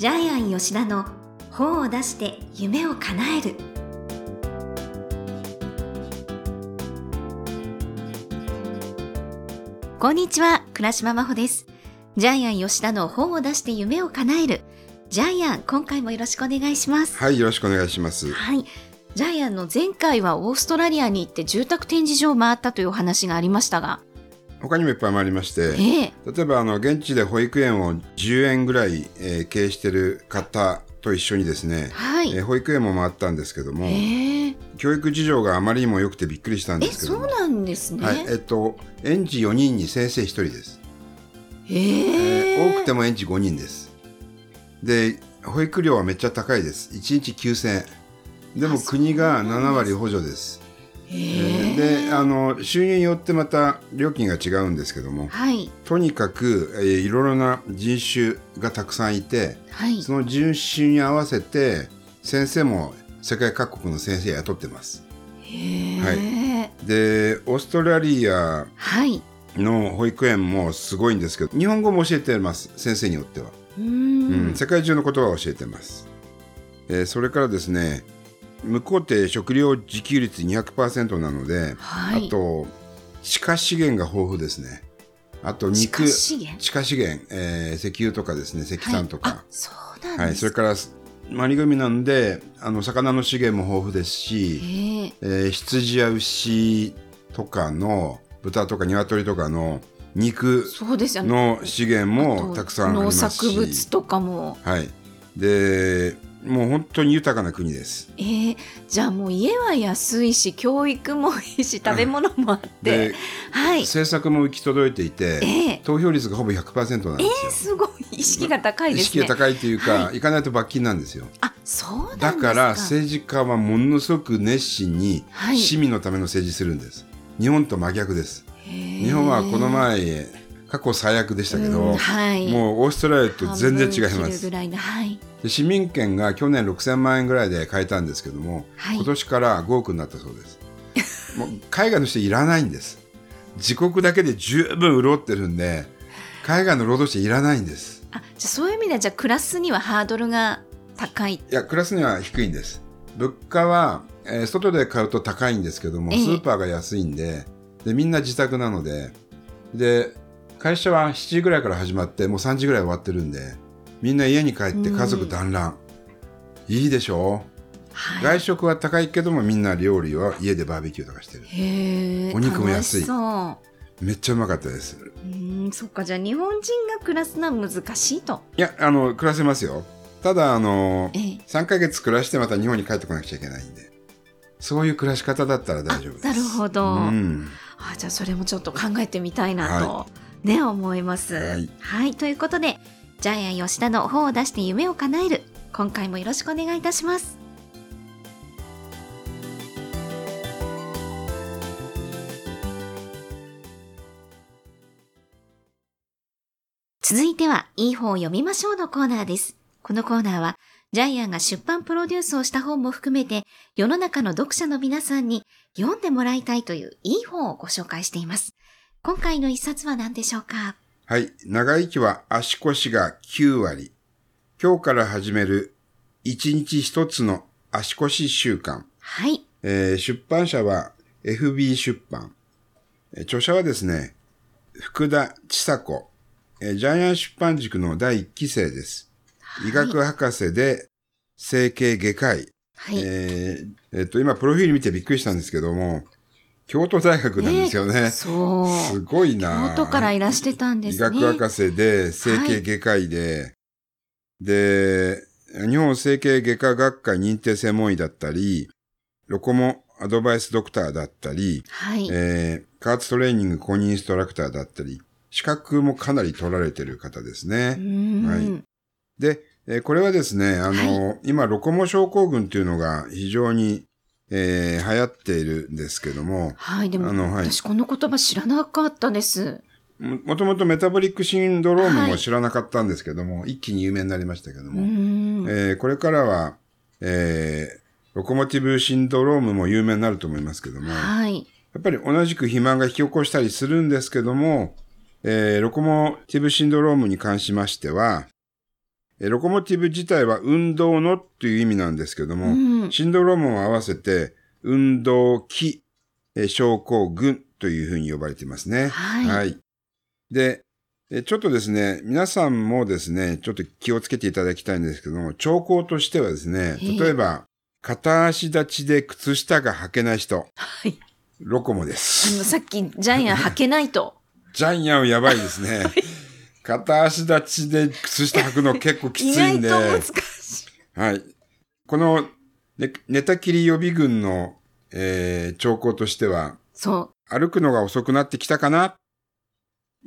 ジャイアン吉田の本を出して夢を叶える。こんにちは倉島真帆です。ジャイアン吉田の本を出して夢を叶える。ジャイアン今回もよろしくお願いします。はい、よろしくお願いします。はい。ジャイアンの前回はオーストラリアに行って住宅展示場を回ったというお話がありましたが他にもいっぱい回りまして、ええ例えばあの現地で保育園を10円ぐらい、えー経営している方と一緒にですね、はい、えー保育園も回ったんですけども、ええ教育事情があまりにも良くてびっくりしたんえですけども、そうなんですね、はい、えっと園児4人に先生1人です。えええー多くても園児5人です。で、保育料はめっちゃ高いです。1日9000円。でも国が7なんです割補助です。で、あの収入によってまた料金が違うんですけども、はい。とにかく、えーいろいろな人種がたくさんいてはい。その人種に合わせて先生も世界各国の先生雇ってます。へえはでオーストラリアはい。の保育園もすごいんですけど日本語も教えてます先生によっては、うん。世界中の言葉を教えてます、えーそれからですね向こうって食料自給率200%なので、はい。あと地下資源が豊富ですね。あと地肉下資源？地下資源、えー石油とかですね石炭とか、はい、あそうなんはいですそれからマリ組なんであの魚の資源も豊富ですし、えええー羊や牛とかの豚とか鶏とかの肉の資源もたくさんありますし。農作物とかも。はい。でもう本当に豊かな国です。えー、じゃあもう家は安いし教育もいいし食べ物もあって。ではい。政策も行き届いていて、ええ。投票率がほぼ100%なんですよ、すごい。意識が高い意ですね。識が高いというか、は行かないと罰金なんですよ。あそうなんだから政治家はものすごく熱心にはい。市民のための政治するんです、日本と真逆です。日日本はこの前過去最悪でしたけど、はい、もうオーストラリアと全然違います。ぐらいのはいで市民権が去年6000万円ぐらいで買えたんですけども、はい。今年から5億になったそうです。もう海外の人いらないんです。自国だけで十分潤ってるんで海外の労働者いらないんです。あじゃあそういう意味ではじゃあクラスにはハードルが高い。いやクラスには低いんです。物価は、えー外で買うと高いんですけども、ええ。スーパーが安いんででみんな自宅なのでで会社は7時ぐらいから始まってもう3時ぐらい終わってるんでみんな家に帰って家族団らん、いいでしょ？はい。外食は高いけどもみんな料理は家でバーベキューとかしてる。お肉も安い。めっちゃうまかったです。うーんそっか。じゃあ日本人が暮らすのは難しいと。いやあの暮らせますよ。ただあのええ。3ヶ月暮らしてまた日本に帰ってこなくちゃいけないんで。そういう暮らし方だったら大丈夫です。なるほど、うん。あじゃあそれもちょっと考えてみたいなと、ね思います。はい。はいということでジャイアン吉田の本を出して夢を叶える今回もよろしくお願いいたします続いてはいい本を読みましょうのコーナーです。このコーナーはジャイアンが出版プロデュースをした本も含めて世の中の読者の皆さんに読んでもらいたいといういい本をご紹介しています。今回の一冊は何でしょうか？はい。長生きは足腰が9割。今日から始める1日1つの足腰習慣、はい。えー出版社は FB 出版。えー著者はですね福田千佐子。えージャイアン出版塾の第1期生です。医学博士で整形外科医。はい。えーえっと、今、プロフィール見てびっくりしたんですけども、京都大学なんですよね。そう。すごいな京都からいらしてたんですね。医学博士で、整形外科医で、で、日本整形外科学会認定専門医だったり、ロコモアドバイスドクターだったり、はい。えー、加圧トレーニング公認インストラクターだったり、資格もかなり取られてる方ですうね。はいで、えーこれはですね、あの、今、ロコモ症候群っていうのが非常に、えー流行っているんですけども、はい。でも、あのはい私この言葉知らなかったです。ももともとメタボリックシンドロームはいも知らなかったんですけども、一気に有名になりましたけどうも。えーこれからは、えーロコモティブシンドロームも有名になると思いますけども、やはい。っぱり同じく肥満が引き起こしたりするんですけども、えーロコモティブシンドロームに関しましては、えロコモティブ自体は運動のっていう意味なんですけども、うんシンドロームを合わせて、運動器、え症候群というふうに呼ばれていますね。はいで、えちょっとですね、皆さんもですね、ちょっと気をつけていただきたいんですけども、兆候としてはですね、ええ例えば、片足立ちで靴下が履けない人、はい。ロコモであす。の、さっきジャイアン履けないと。ジャイアンやばいですね。片足立ちで靴下履くの結構き意ついんで。外と難しい。はい。この、ね、寝たきり予備軍の、えー兆候としては、そ歩くのが遅くなってきたかな？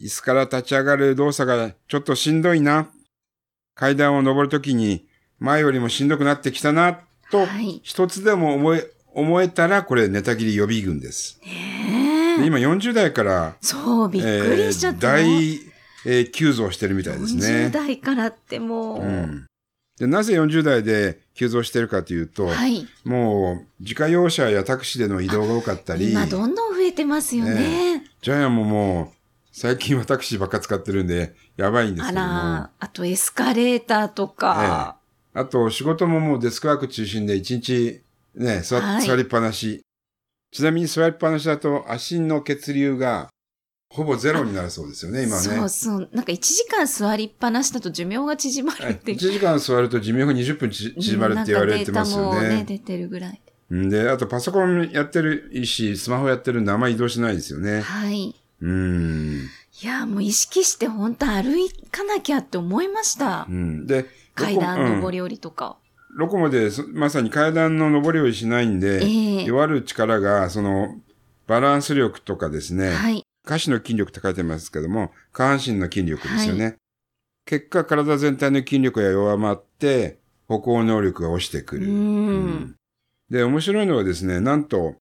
椅子から立ち上がる動作がちょっとしんどいな階段を登るときに前よりもしんどくなってきたなと、はい一つでも思え、思えたらこれ寝たきり予備軍です。で今40代から、そう、びっくりしちゃったの。大、えー急増してるみたいですね40。代からってもう。うん。で、なぜ40代で急増してるかというと、はい。もう自家用車やタクシーでの移動が多かったり、今どんどん増えてますよね。ジャイアンももう最近はタクシーばっか使ってるんで、やばいんですあけども。ら、あとエスカレーターとか。あと仕事ももうデスクワーク中心で一日ね、座,、はい座りっぱなし。ちなみに座りっぱなしだと足の血流がほぼゼロになるそうですよね、今はね。そうそう。なんか1時間座りっぱなしだと寿命が縮まるはいって1時間座ると寿命が20分ち縮まるって言われてますよなんかデータもね、ね。出てるぐらい。んで、あとパソコンやってるし、スマホやってるんであんまり移動しないですよね。はい。うん。いや、もう意識して本当歩かなきゃって思いましたう。ん。で、階段うん上り下りとか。ロコモでそまさに階段の上り下りしないんで、ええ弱る力が、その、バランス力とかですね、はい。下肢の筋力って書いてますけども、下半身の筋力ですよね。結果、体全体の筋力が弱まって、歩行能力が落ちてくる。うんうんで、面白いのはですね、なんと、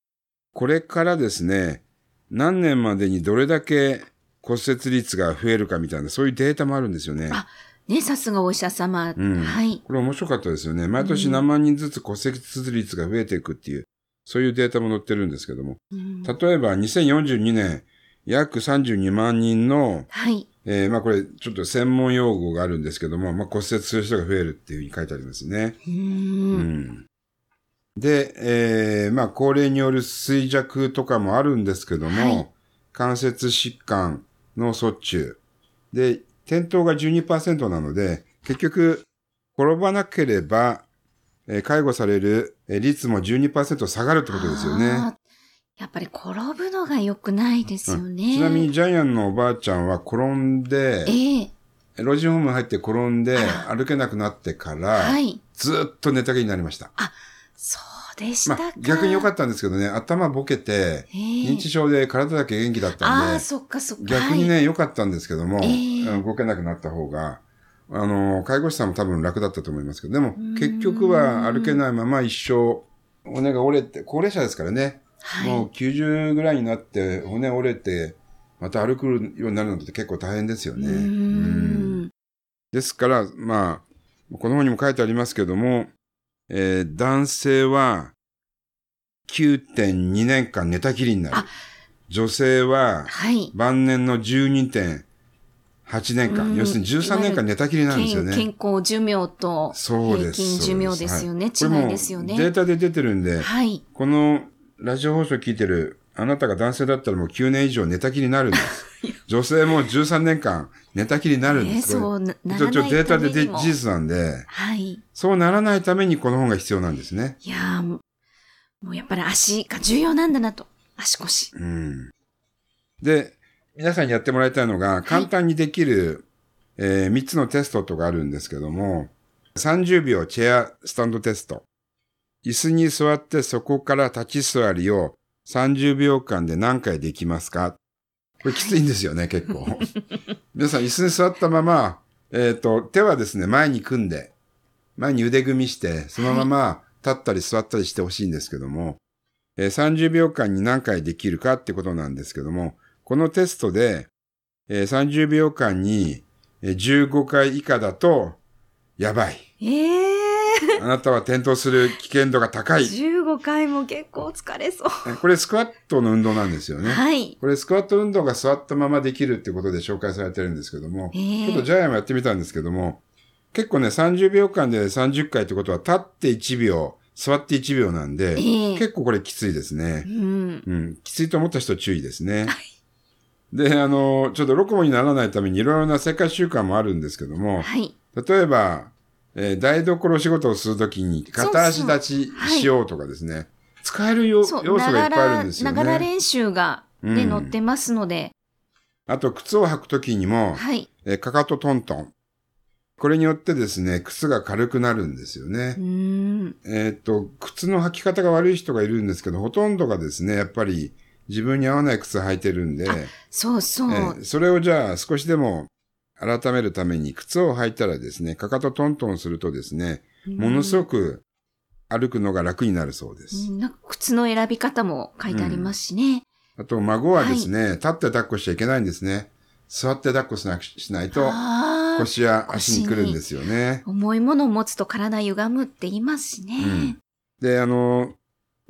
これからですね、何年までにどれだけ骨折率が増えるかみたいな、そういうデータもあるんですよね。あね、さすがお医者様。うんはい。これ面白かったですよね。毎年何万人ずつ骨折率が増えていくっていう、そういうデータも載ってるんですけども。うん例えば2042年、約32万人の、はい。えーまあこれちょっと専門用語があるんですけども、まあ骨折する人が増えるっていうふうに書いてありますね。う。うんん。で、えーまあ高齢による衰弱とかもあるんですけども、はい関節疾患の卒中。で、転倒が12%なので、結局、転ばなければ、えー介護されるえー率も12%下がるってことですよね。あーやっぱり転ぶのが良くないですよね。ちなみにジャイアンのおばあちゃんは転んで、ええ老人ホーム入って転んであ歩けなくなってから、はい。ずっと寝たきりになりました。そうでしまたか。あ、逆に良かっったんですけどね、頭ボケて、ええ認知症で体だけ元気だったああ、んで、そっかそっか。逆にね、良かったんですけども、ええうん動けなくなった方が、あの、介護士さんも多分楽だったと思いますけど、でもん、結局は歩けないまま一生、骨が折れて、高齢者ですからね、はい。もう90ぐらいになって骨折れて、また歩くようになるのって結構大変ですよね。ですから、まあ、この本にも書いてありますけども、えー男性は9.2年間寝たきりになるあ。女性ははい。晩年の12.8年間、うん要するに13年間寝たきりなんですよ健ね。健康寿命と平。均寿命ですよね。そうです違いですよこれもデーね。タで出てるんで、はい。このラジオ放送聞いてるあなたが男性だったらもう9年以上寝たきりになるんです。女性も13年間寝たきりになるんねです。これそうならないデータでで。事実なんで、はい。そうならないためにこの本が必要なんですね。いやーもうもうやっぱり足が重要なんだなと。足腰。うん。で、皆さんにやってもらいたいのが、簡単にできる、えー3つのテストとかあるんですけども、30秒チェアスタンドテスト。椅子に座ってそこから立ち座りを30秒間で何回できますか？これきついんですよね、結構。皆さん椅子に座ったまま、えっ、と、手はですね、前に組んで、前に腕組みして、そのまま立ったり座ったりしてほしいんですけども、えー30秒間に何回できるかってことなんですけども、このテストで、えー30秒間にえー15回以下だと、やばい。ええあなたは転倒する危険度が高い。15回も結構疲れそう。えこれスクワットの運動なんですよね。はい。これスクワット運動が座ったままできるってことで紹介されてるんですけども、ええちょっとジャイアンもやってみたんですけども、結構ね、30秒間で30回ってことは、立って1秒、座って1秒なんで、ええ結構これきついですねう。ん。うん。きついと思った人注意ですね。で、あの、ちょっとロコモにならないためにいろいろな生活習慣もあるんですけども、はい。例えば、えー台所仕事をするときに片足立ちはいしようとかですね。使えるよそう、要素がいっぱいあるんですよね。ながら練習がね、うん載ってますので、あと、靴を履くときにも、はい。えーかかとトントン。これによってですね、靴が軽くなるんですよね。えーっと、靴の履き方が悪い人がいるんですけど、ほとんどがですね、やっぱり自分に合わない靴履いてるんで、そうそう。えーそれをじゃあ少しでも改めるために靴を履いたらですね、かかとトントンするとですね、ものすごく歩くのが楽になるそうです。うんなんか靴の選び方も書いてありますしね。あと、孫はですね、立って抱っこしちゃいけないんですね。座って抱っこしなくしないと腰や足に来るんですよね。重いものを持つと体歪むって言いますしね。うんで、あの、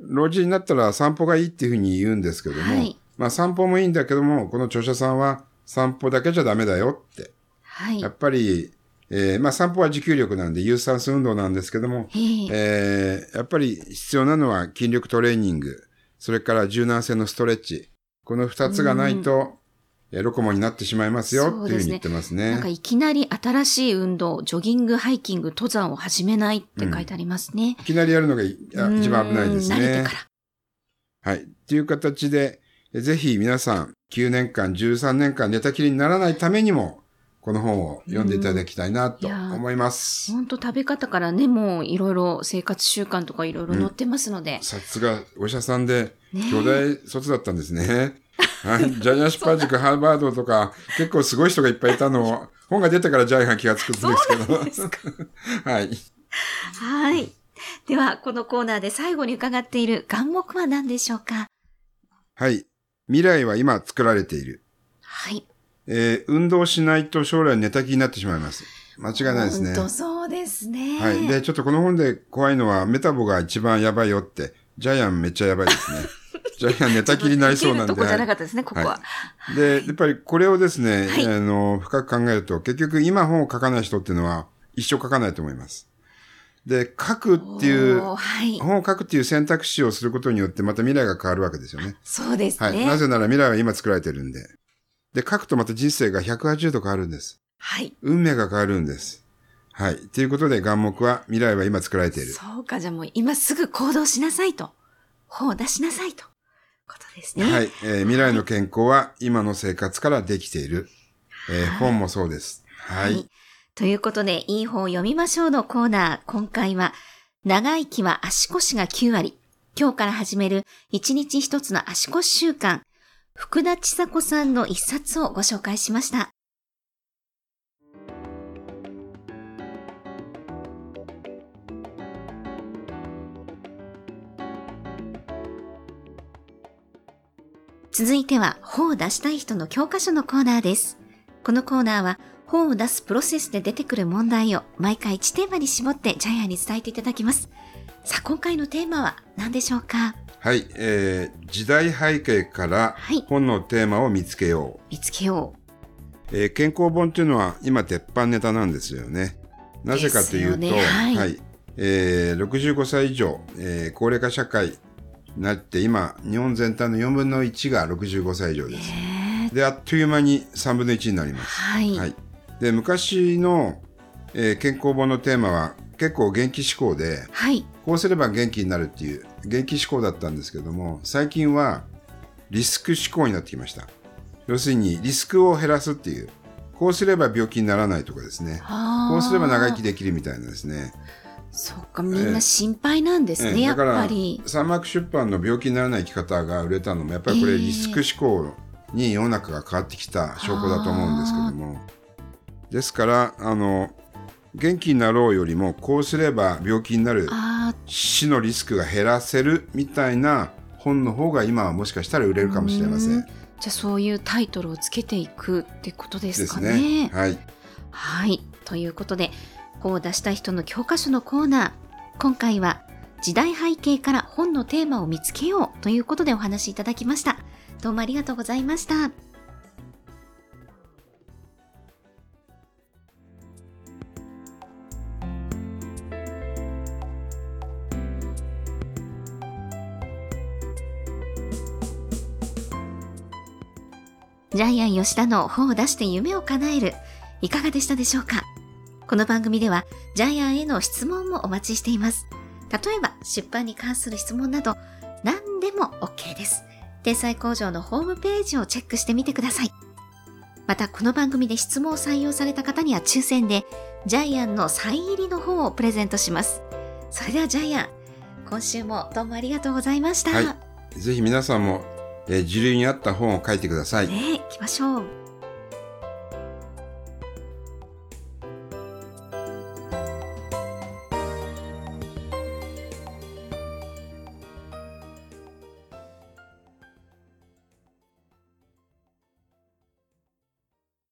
老人になったら散歩がいいっていうふうに言うんですけども、はいまあ散歩もいいんだけども、この著者さんは散歩だけじゃダメだよって。はい。やっぱり、えーまあ散歩は持久力なんで有酸素運動なんですけども、えええーやっぱり必要なのは筋力トレーニング、それから柔軟性のストレッチ。この二つがないと、えーロコモになってしまいますよっていうふうに言ってますなんかね。いきなり新しい運動、ジョギング、ハイキング、登山を始めないって書いてありますね。いきなりやるのが一番危ないですうん慣れてねか。ら。はい。っていう形で、えぜひ皆さん、9年間、13年間寝たきりにならないためにも、この本を読んでいただきたいなと思います。ほんと食べ方からね、もういろいろ生活習慣とかいろいろ載ってますので。さすが、お医者さんで、ね兄弟卒だったんですね。はい。ジャイアン出版塾、ハーバードとか、結構すごい人がいっぱいいたのを、本が出てからジャイアンが気がつくんですけど。はい。はい。では、このコーナーで最後に伺っている願目は何でしょうか？はい。未来は今作られている。はい。えー運動しないと将来寝たきりになってしまいます。間違いないですね。本当そうですね。はい。で、ちょっとこの本で怖いのは、メタボが一番やばいよって、ジャイアンめっちゃやばいですね。ジャイアン寝たきりになりそうなんで。とこじゃなかったですね、ここは。はいで、やっぱりこれをですね、はいあの、深く考えると、結局今本を書かない人っていうのは、一生書かないと思います。で、書くっていう、はい。本を書くっていう選択肢をすることによって、また未来が変わるわけですよね。そうですはい。ね。なぜなら未来は今作られてるんで。で、書くとまた人生が180度変わるんです。はい。運命が変わるんです。はい。ということで、眼目は、未来は今作られている。そうか、じゃあもう今すぐ行動しなさいと。本を出しなさいと。ことですね。はい、えー未来の健康は今の生活からできている。えー本もそうです。はい。ということで、いい本を読みましょうのコーナー。今回は、長生きは足腰が9割。今日から始める一日一つの足腰習慣。福田千佐子さんの一冊をご紹介しました。続いては本を出したい人の教科書のコーナーです。このコーナーは本を出すプロセスで出てくる問題を毎回1テーマに絞ってジャイアンに伝えていただきます。さあ、今回のテーマは何でしょうか？はい、えー時代背景からはい本のテーマを見つけよ見つけよう。えー健康本っていうのは今鉄板ネタなんですよね。なぜかというと、ですよねはいえー65歳以上、えー高齢化社会になって今、日本全体の4分の1が65歳以上う。です。へーで、あっという間に3分の1になります。はい。はい、で昔の、えー健康本のテーマは結構元気志向ではい。こうすれば元気になるっていう元気志向だったんですけども最近はリスク志向になってきました。要するにリスクを減らすっていうこうすれば病気にならないとかですね。ここうすれば長生きできるみたいなですね。そっか、みんな心配なんですね、やっええ。だからぱり。三幕出版の病気にならない生き方が売れたのもやっぱりこれええ。リスク志向に世の中が変わってきた証拠だと思うんですけども。ですからあの元気になろうよりもこうすれば病気になるあ死のリスクが減らせるみたいな本の方が今はもしかしたら売れるかもしれませうんん。あ、じゃあそういうタイトルをつけていくってことですかね。ね。はい。はい。ということで、本を出した人の教科書のコーナー。今回は、時代背景から本のテーマを見つけようということでお話しいただきました。どうもありがとうございました。ジャイアン吉田の本を出して夢を叶える、いかがでしたでしょうか？この番組では、ジャイアンへの質問もお待ちしています。例えば、出版に関する質問など、何でも OK です。天才工場のホームページをチェックしてみてください。また、この番組で質問を採用された方には抽選で、ジャイアンのサイン入りの本をプレゼントします。それではジャイアン、今週もどうもありがとうございました。はいぜひ皆さんも、えー、時流に合った本を書いてください。ね、行きましょう。